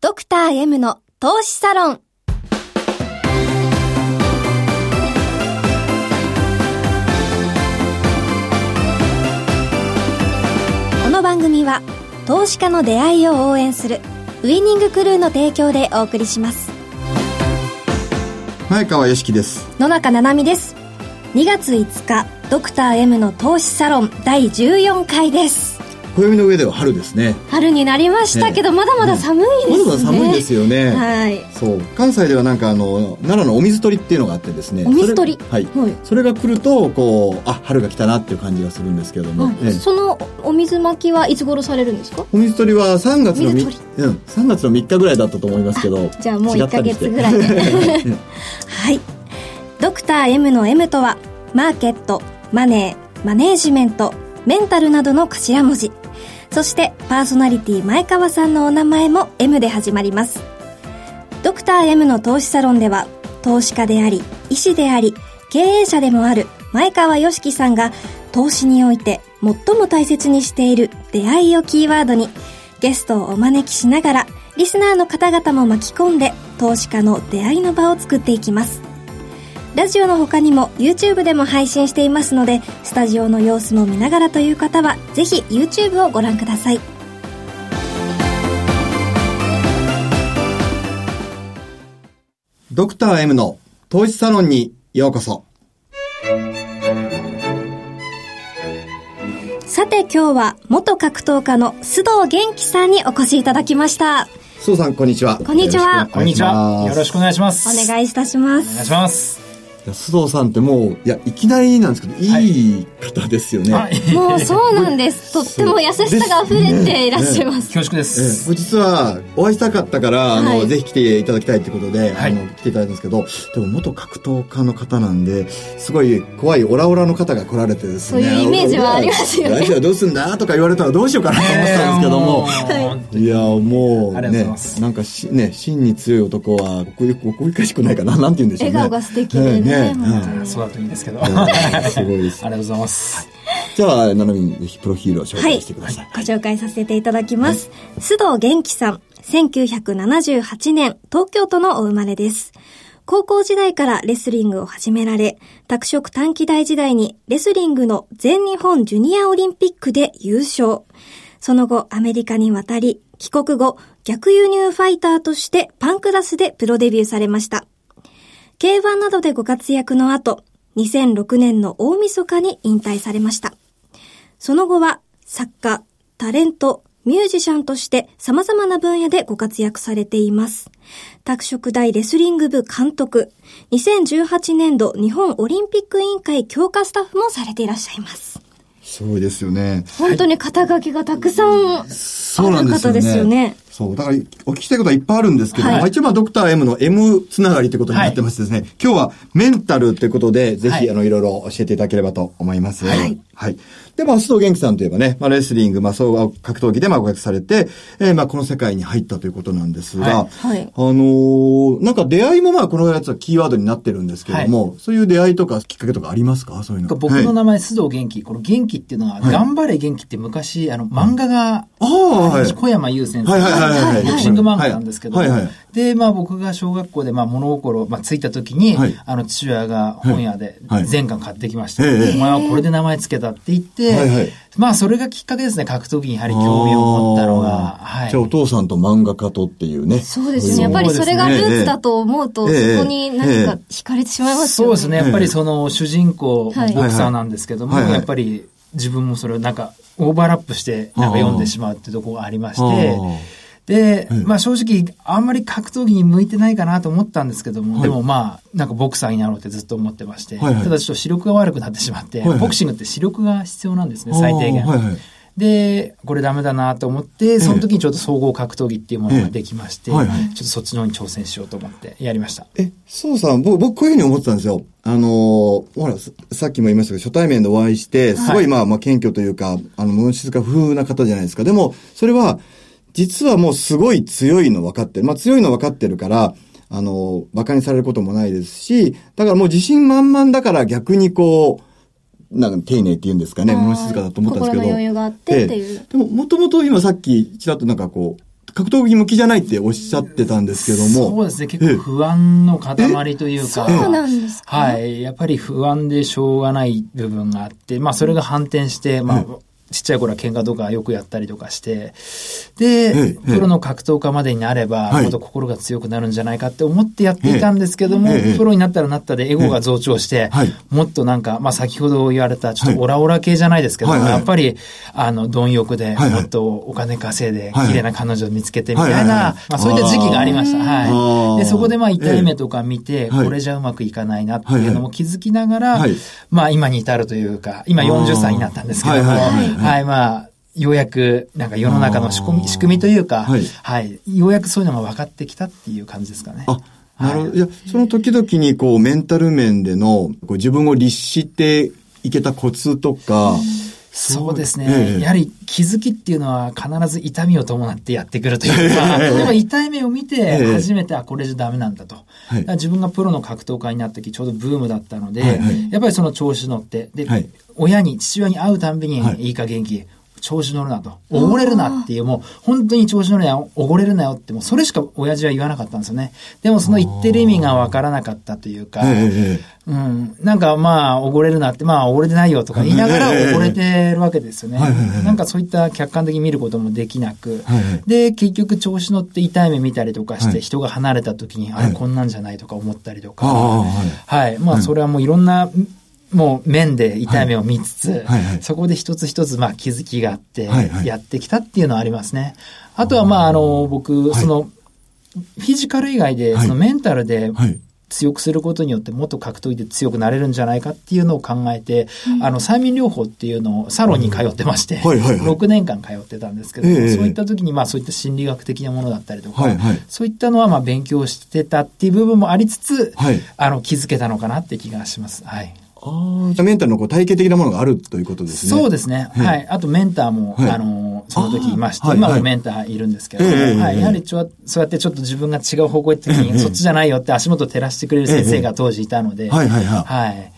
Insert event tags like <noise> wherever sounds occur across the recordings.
ドクター M の投資サロン。この番組は投資家の出会いを応援するウイニングクルーの提供でお送りします。前川よしきです。野中七海です。2月5日ドクター M の投資サロン第14回です暦の上では春ですね。春になりましたけど、まだまだ寒いですね、まだまだ寒いんですよね。はい。そう。関西ではなんかあの奈良のお水取りっていうのがあってですねお水取りそれ,、はい。はい。それが来るとこうあ春が来たなっていう感じがするんですけども、ええ。そのお水まきはいつ頃されるんですか？お水取りは3月のみ水うん、3月の3日ぐらいだったと思いますけどじゃあもう1ヶ違ったりして。月ぐらい。で <laughs> はい。ドクター M の M とはマーケットマネーマネージメントメンタルなどの頭文字そしてパーソナリティ前川さんのお名前も M で始まります。ドクター M の投資サロンでは投資家であり医師であり経営者でもある前川良樹さんが投資において最も大切にしている出会いをキーワードにゲストをお招きしながらリスナーの方々も巻き込んで投資家の出会いの場を作っていきます。ラジオの他にも YouTube でも配信していますのでスタジオの様子も見ながらという方はぜひ YouTube をご覧ください。ドクター M の投資サロンにようこそ。さて今日は元格闘家の須藤元気さんにお越しいただきました。須藤さんこんにちは。こんにちは。こんにちは。よろしくくお願いします。お願いいたしまお願いすします。須藤さんってもういやいきなりなんですけどいい方ですよね、はい。もうそうなんです。とっても優しさが溢れていらっしゃいます。恐縮でええ。す。実はお会いしたかったから、あの、はい。ぜひ来ていただきたいってことで、はい。あの、来ていただいたんですけど、でも元格闘家の方なんで、すごい怖いオラオラの方が来られてですね。そういうイメージはありますよね。来週はどうすんだとか言われたらどうしようかなと思ってたんですけども。はい。いや、もうねなんかし、ね、芯に強い男は、ここよく、ここかしくないかな、なんて言うんでしょうね。笑顔が素敵でね本当にそうだといいですけど。うんありがとすごいです。うございます。じゃあ、ななみにぜひプロフィールを紹介してください。ご紹介させていただきます。須藤元気さん、1978年、東京都のお生まれです。高校時代からレスリングを始められ、拓殖短期大時代にレスリングの全日本ジュニアオリンピックで優勝。その後、アメリカに渡り、帰国後、逆輸入ファイターとしてパンクラスでプロデビューされました。K1 などでご活躍の後、2006年の大晦日に引退されました。その後は作家、タレント、ミュージシャンとして様々な分野でご活躍されています。拓殖大レスリング部監督、2018年度日本オリンピック委員会強化スタッフもされていらっしゃいます。すごいですよね。本当に肩書きがたくさんある方ですよね。そう。だから、お聞きしたいことはいっぱいあるんですけど、はいまあ一応まあドクター M の M つながりということになってましてですね、今日はメンタルということで、ぜひ、はいあの、いろいろ教えていただければと思います。はい。はい。で、まあ、須藤元気さんといえばね、まあ、レスリング、まあ、総合格闘技でまあ、ご活躍されて、えーまあ、この世界に入ったということなんですが、はいはいあのーなんか出会いもまあ、このやつはキーワードになってるんですけども、そういう出会いとかきっかけとかありますか？そういうの。僕の名前、須藤元気。この元気っていうのは、頑張れ元気って昔、あの、漫画が、ああ、はい。小山優先生はいはいはいはいボクシング漫画なんですけど、はいはい。はい。で、まあ僕が小学校でまあ物心、まあついた時に、はい。あの父親が本屋ではい。全巻買ってきました。ええ。お前はこれで名前つけたって言って、はいはい。まあそれがきっかけですね、格闘技にやはり興味を持ったのが。はい。じゃあ、お父さんと漫画家とっていうね。そうですね。やっぱりそれがルーツだと思うと、そこええに何か惹かれてしまいますよね。そうですね。やっぱりその主人公、はい。ボクサーなんですけども、はい。はい。やっぱり自分もそれをなんかオーバーラップしてなんか読んでしまうっていうところがありましあてー、で、まあ正直あんまり格闘技に向いてないかなと思ったんですけども、はいでもまあなんかボクサーになろうってずっと思ってまして、はいはいただちょっと視力が悪くなってしまって、はいはいボクシングって視力が必要なんですね、最低限。はいはいで、これダメだなと思って、その時にちょっと総合格闘技っていうものができまして、ええはいはいちょっとそっちの方に挑戦しようと思ってやりました。え、そうさん、僕、僕こういうふうに思ってたんですよ。あのーほら、ささっきも言いましたけど、初対面でお会いして、すごい、まあ、まあ、謙虚というか、あの、物静か風な方じゃないですか。でも、それは、実はもうすごい強いの分かってる。まあ、強いの分かってるから、あの、馬鹿にされることもないですし、だからもう自信満々だから逆にこう、なんか丁寧って言うんですかね、物静かだと思ったんですけど。心の余裕があってっていうええでも、もともと今さっき、ちらっとなんかこう、格闘技向きじゃないっておっしゃってたんですけども。そうですね。結構不安の塊というか。そうなんですか？はい。やっぱり不安でしょうがない部分があって、まあそれが反転して、まあ、ちっちゃい頃は喧嘩とかよくやったりとかして、で、ええプロの格闘家までになれば、はい。もっと心が強くなるんじゃないかって思ってやっていたんですけども、プロになったらなったでエゴが増長して、はい。もっとなんか、まあ先ほど言われた、ちょっとオラオラ系じゃないですけど、はいはい。やっぱり、あの、貪欲で、もっとお金稼いで、はい綺麗な彼女を見つけてみたいな、まあそういった時期がありました。あはい。ーで、そこでまあ痛い目とか見て、はい。これじゃうまくいかないなっていうのも気づきながら、はいまあ今に至るというか、今40歳になったんですけども、はいまあ、ようやく、なんか世の中の仕組み、仕組みというか、はい。はい、ようやくそういうのが分かってきたっていう感じですかね。あ、なるほど。い。や、その時々にこう、メンタル面での、こう自分を律していけたコツとか、そうですね、ええ。やはり気づきっていうのは必ず痛みを伴ってやってくるというか、でも痛い目を見てええ。初めて、あ、これじゃダメなんだと。はい。だ自分がプロの格闘家になった時ちょうどブームだったので、はいはい。やっぱりその調子乗って、で、はい。親に、父親に会うたんびに、はい。いい加減気、調子乗るなと。おごれるなっていう、もう、本当に調子乗るなよ、おごれるなよって、もうそれしか親父は言わなかったんですよね。でもその言ってる意味がわからなかったというか、うん。なんかまあ、おごれるなって、まあ、おごれてないよとか言いながらええおごれてるわけですよね。なんかそういった客観的に見ることもできなく。で、結局調子乗って痛い目見たりとかしはいて、人が離れた時に、あれはいこんなんじゃないとか思ったりとか。はい。まあ、それはもういろんな、もう面で痛い目を見つつ、はい。はいそこで一つ一つまあ気づきがあってやってきたっていうのはありますね。あとはまあ、あの、僕、はい。その、フィジカル以外で、はい。そのメンタルではい。強くすることによってもっと格闘技で強くなれるんじゃないかっていうのを考えて、あの、催眠療法っていうのをサロンに通ってまして、はい。はい。はい。6年間通ってたんですけどそういった時にまあそういった心理学的なものだったりとか、はい。はい。そういったのはまあ勉強してたっていう部分もありつつ、はい。あの、気づけたのかなって気がします。はい。ああ。メンタルのこう体系的なものがあるということですね。そうですね。はいはい。あとメンターも、はいあの、その時いまして、今もメンターいるんですけどはい。ええやはりちょ、そうやってちょっと自分が違う方向へ行った時に、そっちじゃないよって足元を照らしてくれる先生が当時いたので、はいはいはいはい。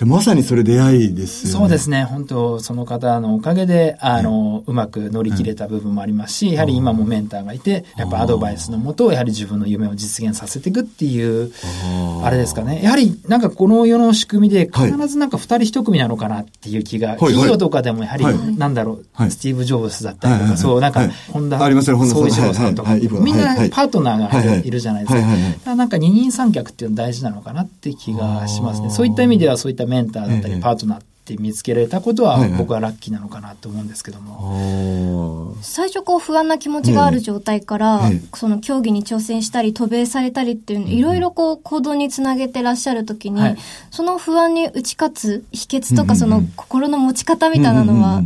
あ、じゃあまさにそれ出会いですよね。そうですね。本当その方のおかげで、あの、うまく乗り切れた部分もありますし、やはり今もメンターがいて、やっぱアドバイスのもと、やはり自分の夢を実現させていくっていう、あれですかね。やはり、なんかこの世の仕組みで、はい。必ずなんか二人一組なのかなっていう気が、はい企業とかでもやはりはい、なんだろう、はい。スティーブ・ジョブズだったりとか、そう、なんかはい、ホンダ、ありますよホンダさん総一郎さんとか、みんなパートナーがいるじゃないですか。なんか二人三脚っていうの大事なのかなって気がしますね。そういった意味ではそういったメンターだったり、ええパートナーって見つけられたことは僕はラッキーなのかなと思うんですけども。あ最初こう不安な気持ちがある状態から、ええ。その競技に挑戦したり渡米されたりっていうのいろいろこう行動につなげてらっしゃるときに、はい。その不安に打ち勝つ秘訣とかその心の持ち方みたいなのは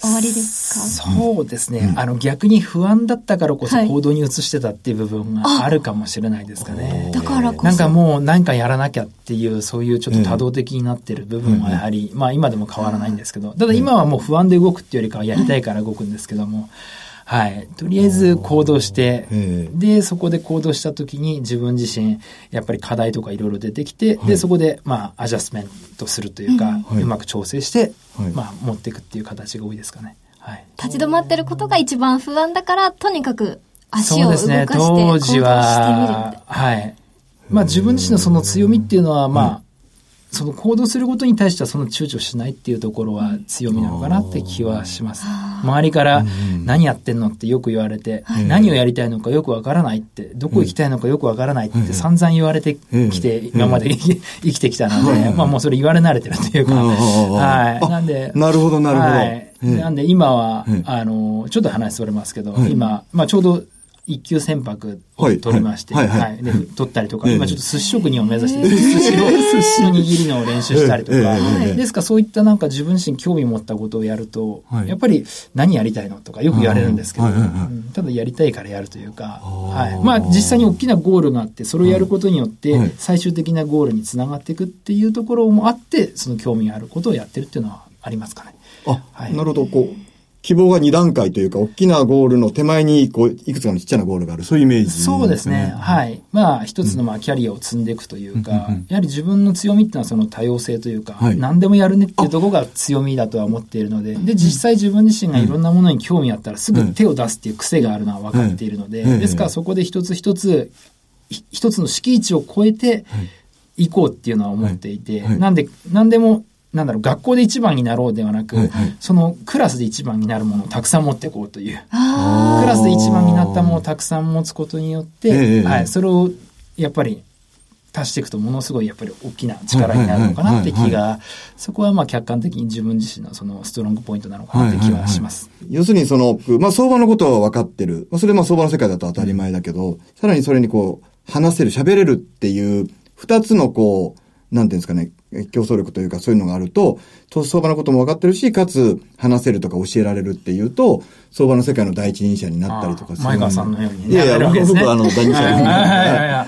終わりですか、そうですね。あの逆に不安だったからこそはい。行動に移してたっていう部分があるかもしれないですかね。だからこそ。なんかもう何かやらなきゃっていう、そういうちょっと多動的になってる部分はやはり、まあ今でも変わらないんですけど、ただ今はもう不安で動くっていうよりかはやりたいから動くんですけども、はい。とりあえず行動してええ、で、そこで行動した時に自分自身、やっぱり課題とかいろいろ出てきて、で、そこで、まあ、アジャスメントするというか、はいうまく調整してはい、まあ、持っていくっていう形が多いですかね。はい。立ち止まってることが一番不安だからとにかく足を動かしてそうですね。行動当時してみるは、はい。まあ自分自身のその強みっていうのは、まあ、その行動することに対してはその躊躇しないっていうところは強みなのかなって気はします。周りから何やってんのってよく言われて、何をやりたいのかよくわからないって、どこ行きたいのかよくわからないって散々言われてきて、今まで <laughs> 生きてきたので、まあもうそれ言われ慣れてるというか、はい。あなんで、なるほどなるほど。はい。ええなんで今はええ、あの、ちょっと話それますけど、はい今、まあちょうど一級船舶を取りまして、はいはいはい。はい。で、取ったりとか、ええ。今ちょっと寿司職人を目指して、寿司の、寿司の握りの練習したりとか。ええ。ええ、ですからそういったなんか自分自身興味持ったことをやるとはい、やっぱり何やりたいのとかよく言われるんですけど、ただやりたいからやるというか、はい。まあ実際に大きなゴールがあって、それをやることによってはい、最終的なゴールにつながっていくっていうところもあって、その興味があることをやってるっていうのはありますかね。あ、はい。なるほど、こう、希望が2段階というか、大きなゴールの手前に、こう、いくつかのちっちゃなゴールがある。そういうイメージ、ね、そうですね。はい。まあ、一つの、まあ、キャリアを積んでいくというか、うん、やはり自分の強みっていうのはその多様性というか、はい、何でもやるねっていうところが強みだとは思っているので、で、実際自分自身がいろんなものに興味あったらすぐ手を出すっていう癖があるのは分かっているので、ですからそこで一つ一つ、一つの敷地を超えて、行こうっていうのは思っていて、なんで、何でもなんだろう、学校で一番になろうではなく、はいはい、そのクラスで一番になるものをたくさん持っていこうという。クラスで一番になったものをたくさん持つことによって、はい、それをやっぱり足していくとものすごいやっぱり大きな力になるのかなって気が、そこはまあ客観的に自分自身のそのストロングポイントなのかなって気はします。要するにその、まあ相場のことは分かってる。まあそれまあ相場の世界だと当たり前だけど、さらにそれにこう、話せる、喋れるっていう、二つのこう、なんていうんですかね、競争力というかそういうのがあると、投資相場のことも分かってるし、かつ話せるとか教えられるっていうと、相場の世界の第一人者になったりとかする。前川さんのように、ね。いやいや、僕はあの、第二者に。あ、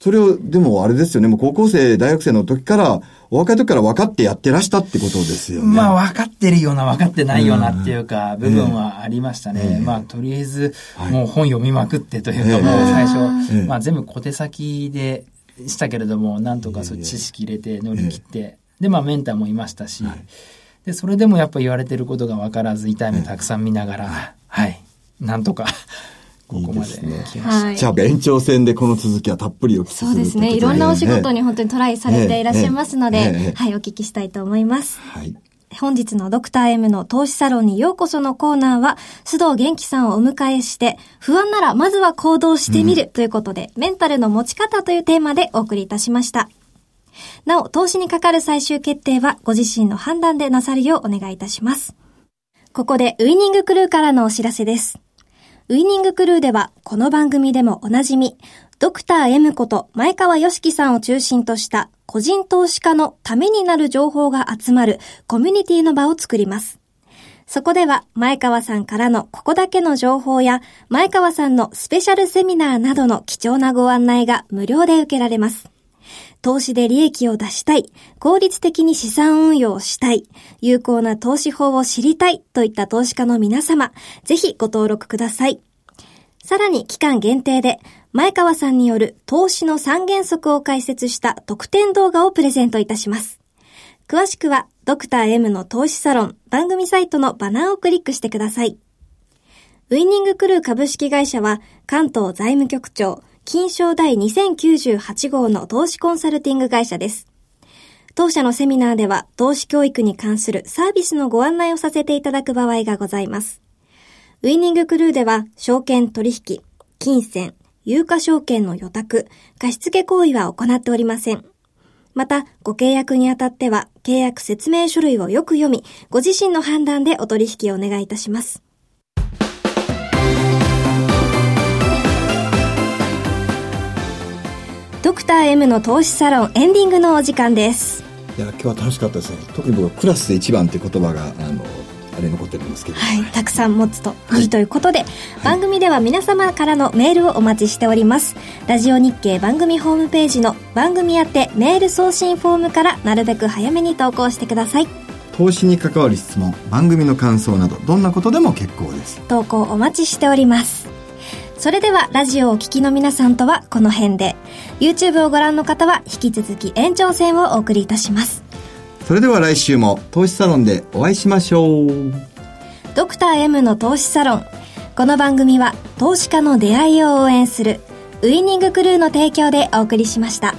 それを、でもあれですよね、もう高校生、大学生の時から、お若い時から分かってやってらしたってことですよね。まあ分かってるような分かってないようなっていうか、部分はありましたね。まあとりあえず、もう本読みまくってというか、もう最初、まあ全部小手先でしたけれども、なんとかそう知識入れて乗り切って、で、まあメンターもいましたし、で、それでもやっぱ言われてることが分からず、痛い目たくさん見ながら、はい、なんとか <laughs> ここまで来ました。ね、じゃあ、延長戦でこの続きはたっぷりお聞きするそうですね。いろんなお仕事に本当にトライされていらっしゃいますので、はい、お聞きしたいと思います。はい。本日のドクター M の投資サロンにようこそのコーナーは、須藤元気さんをお迎えして、不安ならまずは行動してみるということで、うん、メンタルの持ち方というテーマでお送りいたしました。なお、投資にかかる最終決定はご自身の判断でなさるようお願いいたします。ここでウイニングクルーからのお知らせです。ウイニングクルーでは、この番組でもおなじみ、ドクター M こと前川良樹さんを中心とした個人投資家のためになる情報が集まるコミュニティの場を作ります。そこでは前川さんからのここだけの情報や前川さんのスペシャルセミナーなどの貴重なご案内が無料で受けられます。投資で利益を出したい、効率的に資産運用をしたい、有効な投資法を知りたいといった投資家の皆様、ぜひご登録ください。さらに期間限定で前川さんによる投資の三原則を解説した特典動画をプレゼントいたします。詳しくは、ドクター M の投資サロン番組サイトのバナーをクリックしてください。ウィニングクルー株式会社は、関東財務局長、金賞第2098号の投資コンサルティング会社です。当社のセミナーでは、投資教育に関するサービスのご案内をさせていただく場合がございます。ウィニングクルーでは、証券取引、金銭、有価証券の予託、貸付行為は行っておりません。また、ご契約にあたっては、契約説明書類をよく読み、ご自身の判断でお取引をお願いいたします。ドクター M の投資サロンエンディングのお時間です。いや、今日は楽しかったですね。特に僕はクラスで一番って言葉が、あの、あれ残ってるんですけど、はい、たくさん持つといいということで、はい、番組では皆様からのメールをお待ちしております。ラジオ日経番組ホームページの番組宛てメール送信フォームからなるべく早めに投稿してください。投資に関わる質問、番組の感想など、どんなことでも結構です。投稿お待ちしております。それでは、ラジオをお聞きの皆さんとはこの辺で、YouTube をご覧の方は引き続き延長戦をお送りいたします。それでは来週も投資サロンでお会いしましょう。ドクター M の投資サロン。この番組は投資家の出会いを応援するウイニングクルーの提供でお送りしました。